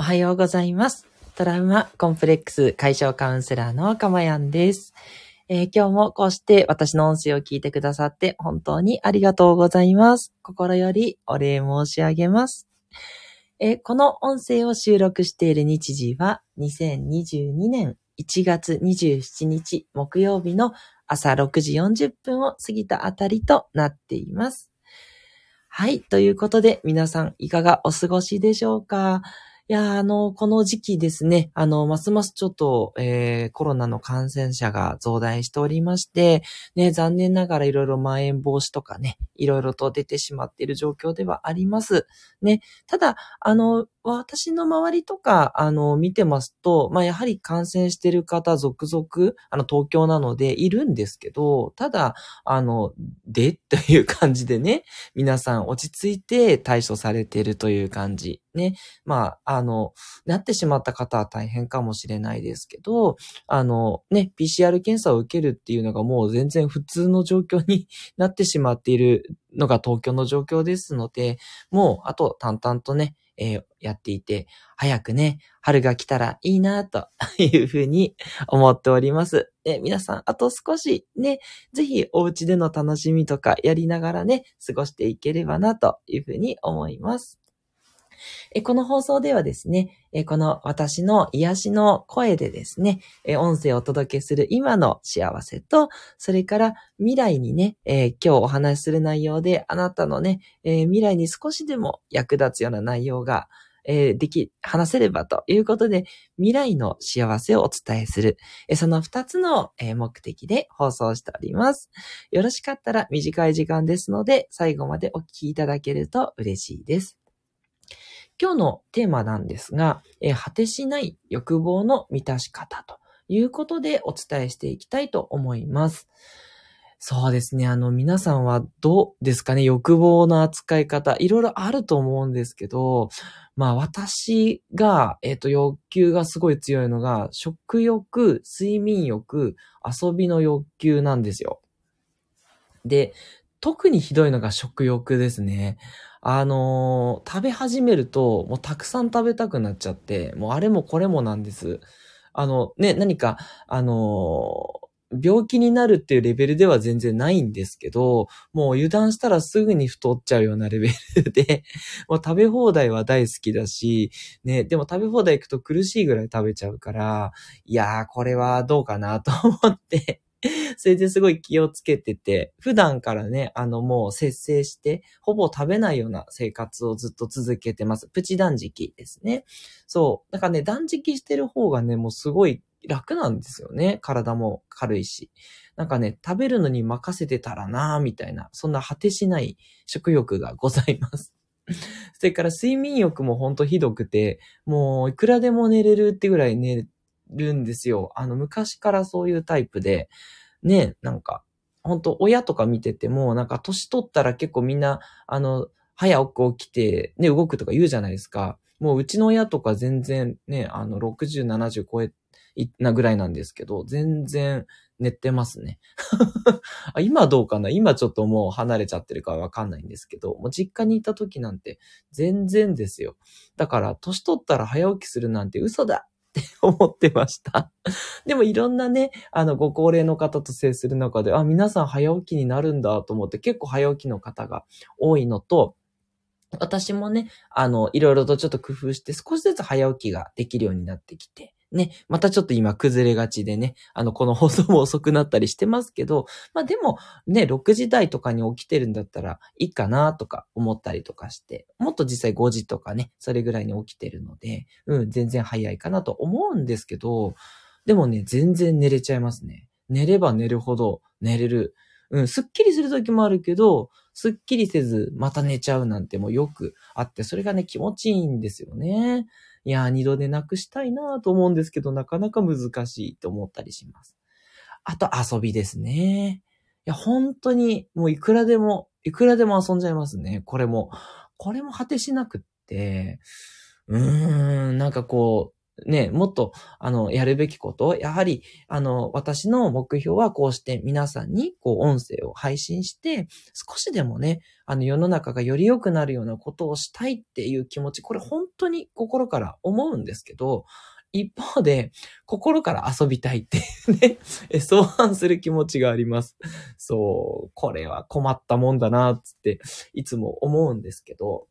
おはようございます。トラウマコンプレックス解消カウンセラーのかまやんです、えー今日もこうして私の音声を聞いてくださって本当にありがとうございます。心よりお礼申し上げます。えーこの音声を収録している日時は2022年1月27日木曜日の朝6時40分を過ぎたあたりとなっています。はい。ということで、皆さんいかがお過ごしでしょうか？いや、あの、この時期ですね、あの、ますますちょっと、えー、コロナの感染者が増大しておりまして、ね、残念ながらいろいろまん延防止とかね、いろいろと出てしまっている状況ではあります。ね、ただ、あの、私の周りとか、あの、見てますと、まあ、やはり感染してる方続々、あの、東京なのでいるんですけど、ただ、あの、で、という感じでね、皆さん落ち着いて対処されているという感じ。ね。まあ、あの、なってしまった方は大変かもしれないですけど、あの、ね、PCR 検査を受けるっていうのがもう全然普通の状況に なってしまっているのが東京の状況ですので、もう、あと淡々とね、えーやっていて、早くね、春が来たらいいなと いうふうに思っております。え皆さん、あと少しね、ぜひお家での楽しみとかやりながらね、過ごしていければなというふうに思います。えこの放送ではですね、えこの私の癒しの声でですね、え音声をお届けする今の幸せと、それから未来にね、え今日お話しする内容であなたのね、え未来に少しでも役立つような内容が、えでき、話せればということで、未来の幸せをお伝えする。えその二つの、え目的で放送しております。よろしかったら短い時間ですので、最後までお聞きいただけると嬉しいです。今日のテーマなんですが、えー果てしない欲望の満たし方ということでお伝えしていきたいと思います。そうですね。あの、皆さんはどうですかね？欲望の扱い方。いろいろあると思うんですけど、まあ私が、えっ、と、欲求がすごい強いのが、食欲、睡眠欲、遊びの欲求なんですよ。で、特にひどいのが食欲ですね。あのー食べ始めると、もうたくさん食べたくなっちゃって、もうあれもこれもなんです。あの、ね、何か、あのー病気になるっていうレベルでは全然ないんですけど、もう油断したらすぐに太っちゃうようなレベルで、もう食べ放題は大好きだし、ね、でも食べ放題行くと苦しいぐらい食べちゃうから、いやー、これはどうかなと思って、それですごい気をつけてて、普段からね、あのもう節制して、ほぼ食べないような生活をずっと続けてます。プチ断食ですね。そう。だからね、断食してる方がね、もうすごい楽なんですよね。体も軽いし。なんかね、食べるのに任せてたらなぁ、みたいな、そんな果てしない食欲がございます。それから睡眠欲もほんとひどくて、もういくらでも寝れるってぐらい寝るんですよ。あの、昔からそういうタイプで、ね、なんか、本当親とか見てても、なんか年取ったら結構みんな、あの、早く起きて、ね、動くとか言うじゃないですか。もううちの親とか全然ね、あの、60、70超え、なぐらいなんですけど、全然寝てますね。あ今どうかな？今ちょっともう離れちゃってるかわかんないんですけど、もう実家にいた時なんて全然ですよ。だから、年取ったら早起きするなんて嘘だって 思ってました。でもいろんなね、あの、ご高齢の方と接する中で、あ、皆さん早起きになるんだと思って、結構早起きの方が多いのと、私もね、あの、いろいろとちょっと工夫して少しずつ早起きができるようになってきて、ね、またちょっと今崩れがちでね、あの、この放送も遅くなったりしてますけど、まあでも、ね、6時台とかに起きてるんだったらいいかなとか思ったりとかして、もっと実際5時とかね、それぐらいに起きてるので、うん、全然早いかなと思うんですけど、でもね、全然寝れちゃいますね。寝れば寝るほど寝れる。うん、すっきりする時もあるけど、すっきりせずまた寝ちゃうなんてもよくあって、それがね、気持ちいいんですよね。いやー、二度寝なくしたいなと思うんですけど、なかなか難しいと思ったりします。あと遊びですね。いや、本当に、もういくらでも、いくらでも遊んじゃいますね。これも。これも果てしなくって、うーん、なんかこう、ね、もっと、あの、やるべきことをやはり、あの、私の目標はこうして皆さんに、こう、音声を配信して、少しでもね、あの、世の中がより良くなるようなことをしたいっていう気持ち、これ本当に心から思うんですけど、一方で、心から遊びたいってね、相反する気持ちがあります。そう、これは困ったもんだな、つって、いつも思うんですけど、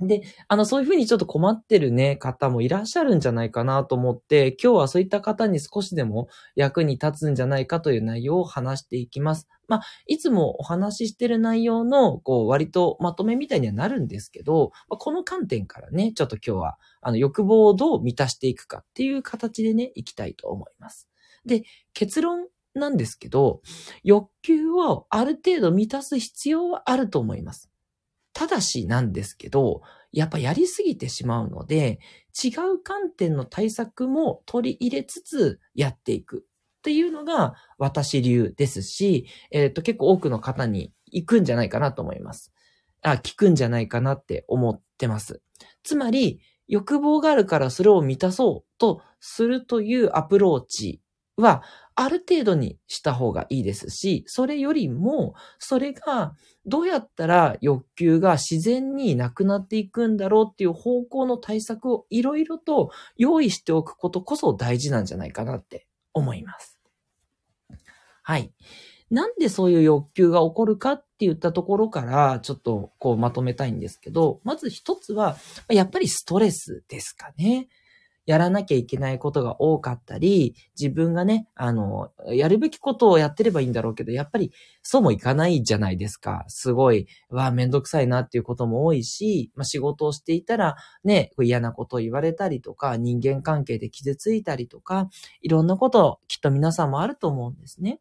で、あの、そういうふうにちょっと困ってるね、方もいらっしゃるんじゃないかなと思って、今日はそういった方に少しでも役に立つんじゃないかという内容を話していきます。まあ、いつもお話ししてる内容の、こう、割とまとめみたいにはなるんですけど、まあ、この観点からね、ちょっと今日は、あの、欲望をどう満たしていくかっていう形でね、いきたいと思います。で、結論なんですけど、欲求をある程度満たす必要はあると思います。ただしなんですけど、やっぱやりすぎてしまうので、違う観点の対策も取り入れつつやっていくっていうのが私流ですし、えっ、ー、と結構多くの方に行くんじゃないかなと思います。あ、聞くんじゃないかなって思ってます。つまり、欲望があるからそれを満たそうとするというアプローチは、ある程度にした方がいいですし、それよりも、それがどうやったら欲求が自然になくなっていくんだろうっていう方向の対策をいろいろと用意しておくことこそ大事なんじゃないかなって思います。はい。なんでそういう欲求が起こるかって言ったところから、ちょっとこうまとめたいんですけど、まず一つは、やっぱりストレスですかね。やらなきゃいけないことが多かったり、自分がね、あの、やるべきことをやってればいいんだろうけど、やっぱりそうもいかないじゃないですか。すごい、わめんどくさいなっていうことも多いし、まあ、仕事をしていたら、ね、嫌なことを言われたりとか、人間関係で傷ついたりとか、いろんなこときっと皆さんもあると思うんですね。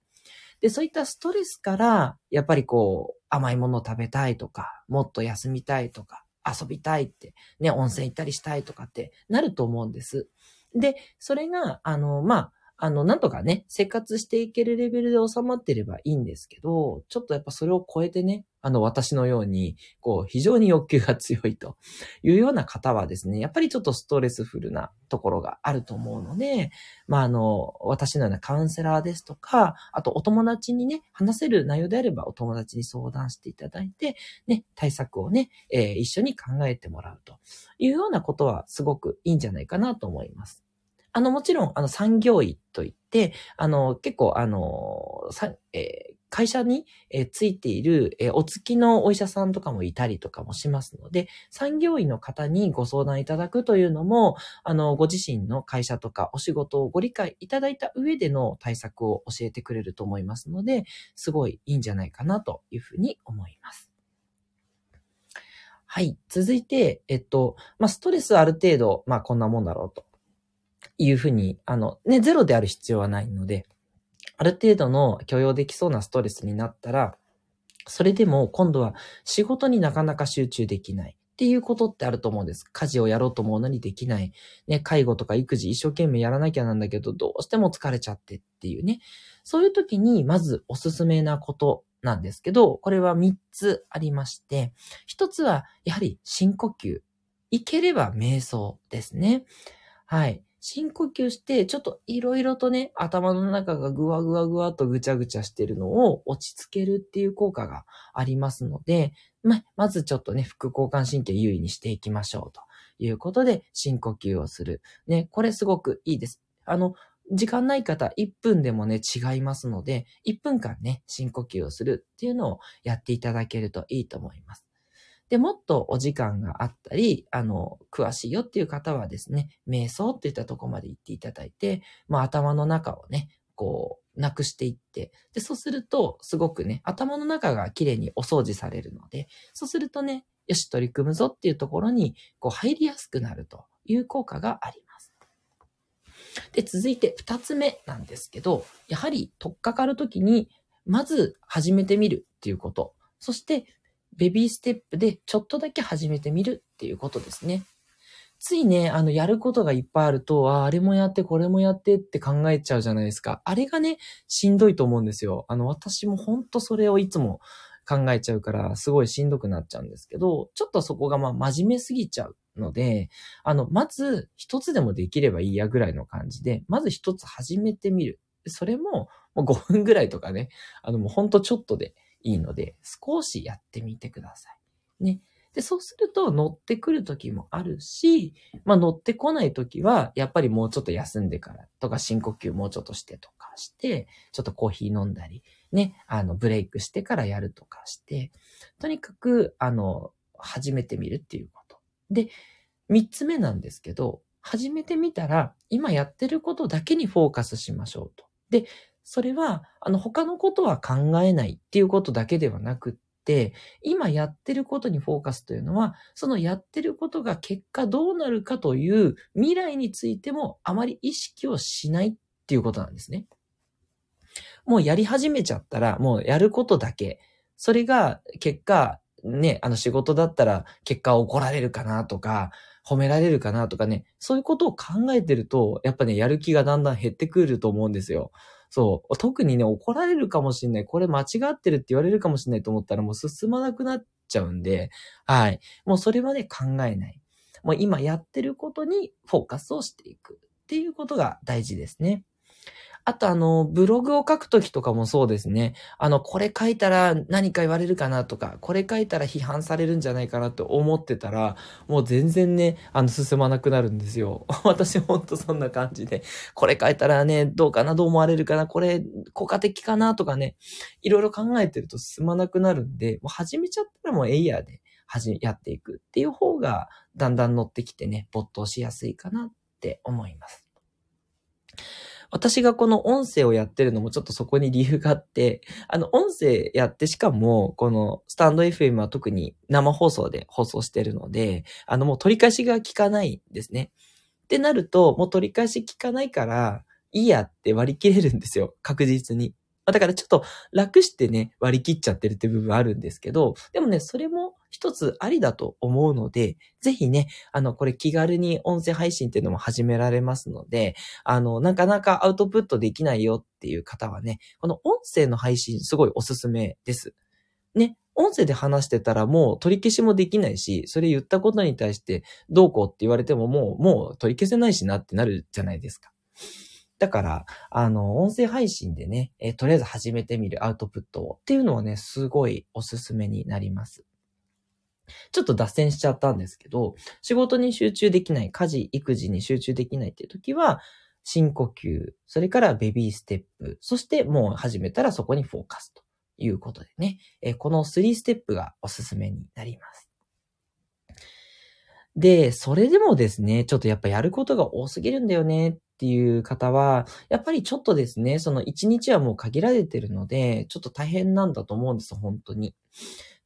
で、そういったストレスから、やっぱりこう、甘いものを食べたいとか、もっと休みたいとか、遊びたいって、ね、温泉行ったりしたいとかってなると思うんです。で、それが、あの、まあ、あの、なんとかね、生活していけるレベルで収まってればいいんですけど、ちょっとやっぱそれを超えてね、あの、私のように、こう、非常に欲求が強いというような方はですね、やっぱりちょっとストレスフルなところがあると思うので、まあ、あの、私のようなカウンセラーですとか、あとお友達にね、話せる内容であればお友達に相談していただいて、ね、対策をね、えー、一緒に考えてもらうというようなことはすごくいいんじゃないかなと思います。あの、もちろん、あの、産業医といって、あの、結構、あの、さえー、会社に、えー、ついている、えー、お付きのお医者さんとかもいたりとかもしますので、産業医の方にご相談いただくというのも、あの、ご自身の会社とかお仕事をご理解いただいた上での対策を教えてくれると思いますので、すごいいいんじゃないかなというふうに思います。はい。続いて、えっと、まあ、ストレスある程度、まあ、こんなもんだろうと。いうふうに、あの、ね、ゼロである必要はないので、ある程度の許容できそうなストレスになったら、それでも今度は仕事になかなか集中できないっていうことってあると思うんです。家事をやろうと思うのにできない。ね、介護とか育児一生懸命やらなきゃなんだけど、どうしても疲れちゃってっていうね。そういう時に、まずおすすめなことなんですけど、これは3つありまして、1つは、やはり深呼吸。いければ瞑想ですね。はい。深呼吸して、ちょっといろいろとね、頭の中がぐわぐわぐわとぐちゃぐちゃしてるのを落ち着けるっていう効果がありますので、ま、まずちょっとね、副交感神経優位にしていきましょうということで、深呼吸をする。ね、これすごくいいです。あの、時間ない方、1分でもね、違いますので、1分間ね、深呼吸をするっていうのをやっていただけるといいと思います。で、もっとお時間があったり、あの、詳しいよっていう方はですね、瞑想っていったとこまで行っていただいて、まあ頭の中をね、こう、なくしていって、で、そうすると、すごくね、頭の中がきれいにお掃除されるので、そうするとね、よし、取り組むぞっていうところに、こう、入りやすくなるという効果があります。で、続いて二つ目なんですけど、やはり、とっかかるときに、まず始めてみるっていうこと。そして、ベビーステップでちょっとだけ始めてみるっていうことですね。ついね、あの、やることがいっぱいあると、ああ、あれもやって、これもやってって考えちゃうじゃないですか。あれがね、しんどいと思うんですよ。あの、私もほんとそれをいつも考えちゃうから、すごいしんどくなっちゃうんですけど、ちょっとそこがまあ真面目すぎちゃうので、あの、まず一つでもできればいいやぐらいの感じで、まず一つ始めてみる。それも、もう5分ぐらいとかね、あのもうほんとちょっとでいいので、少しやってみてください。ね。で、そうすると乗ってくる時もあるし、まあ乗ってこない時は、やっぱりもうちょっと休んでからとか深呼吸もうちょっとしてとかして、ちょっとコーヒー飲んだり、ね、あの、ブレイクしてからやるとかして、とにかく、あの、始めてみるっていうこと。で、三つ目なんですけど、始めてみたら、今やってることだけにフォーカスしましょうと。で、それは、あの、他のことは考えないっていうことだけではなくって、今やってることにフォーカスというのは、そのやってることが結果どうなるかという未来についてもあまり意識をしないっていうことなんですね。もうやり始めちゃったら、もうやることだけ。それが結果、ね、あの仕事だったら結果怒られるかなとか、褒められるかなとかね、そういうことを考えてると、やっぱね、やる気がだんだん減ってくると思うんですよ。そう。特にね、怒られるかもしんない。これ間違ってるって言われるかもしんないと思ったらもう進まなくなっちゃうんで、はい。もうそれはね、考えない。もう今やってることにフォーカスをしていくっていうことが大事ですね。あとあの、ブログを書くときとかもそうですね。あの、これ書いたら何か言われるかなとか、これ書いたら批判されるんじゃないかなって思ってたら、もう全然ね、あの、進まなくなるんですよ。私ほんとそんな感じで、これ書いたらね、どうかな、どう思われるかな、これ効果的かなとかね、いろいろ考えてると進まなくなるんで、もう始めちゃったらもうエイヤーで、はじ、やっていくっていう方が、だんだん乗ってきてね、没頭しやすいかなって思います。私がこの音声をやってるのもちょっとそこに理由があって、あの、音声やってしかも、このスタンド FM は特に生放送で放送してるので、あの、もう取り返しが効かないですね。ってなると、もう取り返し効かないから、いいやって割り切れるんですよ。確実に。だからちょっと楽してね、割り切っちゃってるって部分あるんですけど、でもね、それも一つありだと思うので、ぜひね、あの、これ気軽に音声配信っていうのも始められますので、あの、なかなかアウトプットできないよっていう方はね、この音声の配信すごいおすすめです。ね、音声で話してたらもう取り消しもできないし、それ言ったことに対してどうこうって言われてももう、もう取り消せないしなってなるじゃないですか。だから、あの、音声配信でね、えー、とりあえず始めてみるアウトプットをっていうのはね、すごいおすすめになります。ちょっと脱線しちゃったんですけど、仕事に集中できない、家事、育児に集中できないっていう時は、深呼吸、それからベビーステップ、そしてもう始めたらそこにフォーカスということでね、えこの3ステップがおすすめになります。で、それでもですね、ちょっとやっぱやることが多すぎるんだよねっていう方は、やっぱりちょっとですね、その1日はもう限られてるので、ちょっと大変なんだと思うんです、本当に。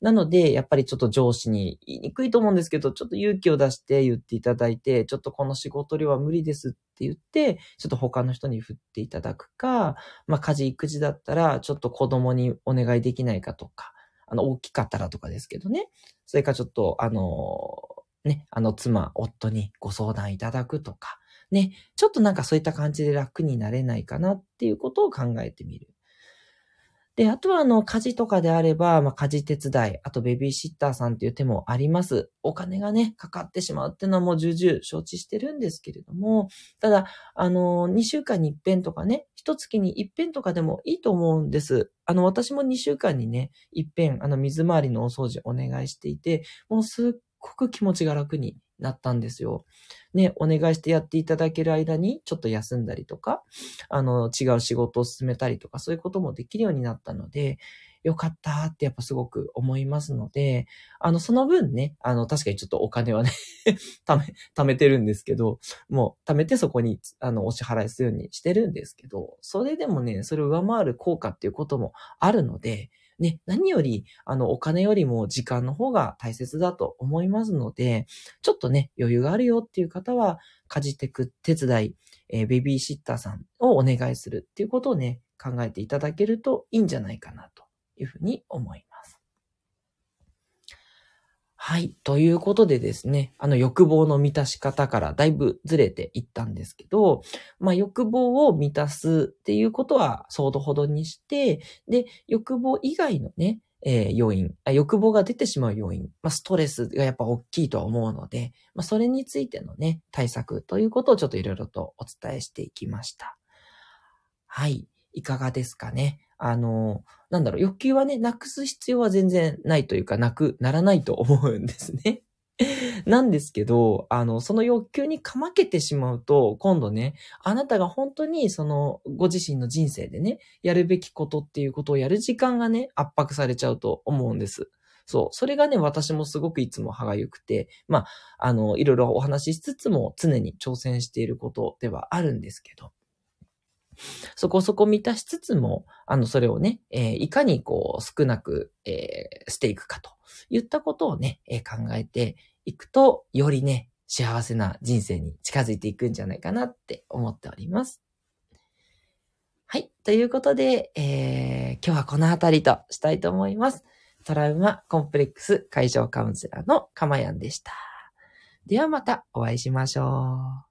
なので、やっぱりちょっと上司に言いにくいと思うんですけど、ちょっと勇気を出して言っていただいて、ちょっとこの仕事量は無理ですって言って、ちょっと他の人に振っていただくか、まあ家事育児だったら、ちょっと子供にお願いできないかとか、あの、大きかったらとかですけどね。それかちょっと、あの、ね、あの妻、夫にご相談いただくとか、ね、ちょっとなんかそういった感じで楽になれないかなっていうことを考えてみる。で、あとはあの、家事とかであれば、まあ、家事手伝い、あとベビーシッターさんっていう手もあります。お金がね、かかってしまうっていうのはもう重々承知してるんですけれども、ただ、あの、2週間に一遍とかね、一月に一遍とかでもいいと思うんです。あの、私も2週間にね、一遍、あの、水回りのお掃除お願いしていて、もうすっごく気持ちが楽になったんですよ。ね、お願いしてやっていただける間に、ちょっと休んだりとか、あの、違う仕事を進めたりとか、そういうこともできるようになったので、よかったってやっぱすごく思いますので、あの、その分ね、あの、確かにちょっとお金はね 貯め、貯めてるんですけど、もう貯めてそこに、あの、お支払いするようにしてるんですけど、それでもね、それを上回る効果っていうこともあるので、ね、何より、あの、お金よりも時間の方が大切だと思いますので、ちょっとね、余裕があるよっていう方は、家事テク手伝い、えー、ベビーシッターさんをお願いするっていうことをね、考えていただけるといいんじゃないかなというふうに思います。はい。ということでですね、あの欲望の満たし方からだいぶずれていったんですけど、まあ欲望を満たすっていうことは相当ほどにして、で、欲望以外のね、えー、要因あ欲望が出てしまう要因、まあ、ストレスがやっぱ大きいとは思うので、まあ、それについてのね、対策ということをちょっといろいろとお伝えしていきました。はい。いかがですかね？あの、なんだろう、欲求はね、なくす必要は全然ないというか、なくならないと思うんですね。なんですけど、あの、その欲求にかまけてしまうと、今度ね、あなたが本当にその、ご自身の人生でね、やるべきことっていうことをやる時間がね、圧迫されちゃうと思うんです。そう。それがね、私もすごくいつも歯がゆくて、まあ、あの、いろいろお話ししつつも常に挑戦していることではあるんですけど、そこそこ満たしつつも、あの、それをね、えー、いかにこう、少なく、えー、していくかといったことをね、えー、考えていくと、よりね、幸せな人生に近づいていくんじゃないかなって思っております。はい。ということで、えー、今日はこの辺りとしたいと思います。トラウマコンプレックス解消カウンセラーのかまやんでした。ではまたお会いしましょう。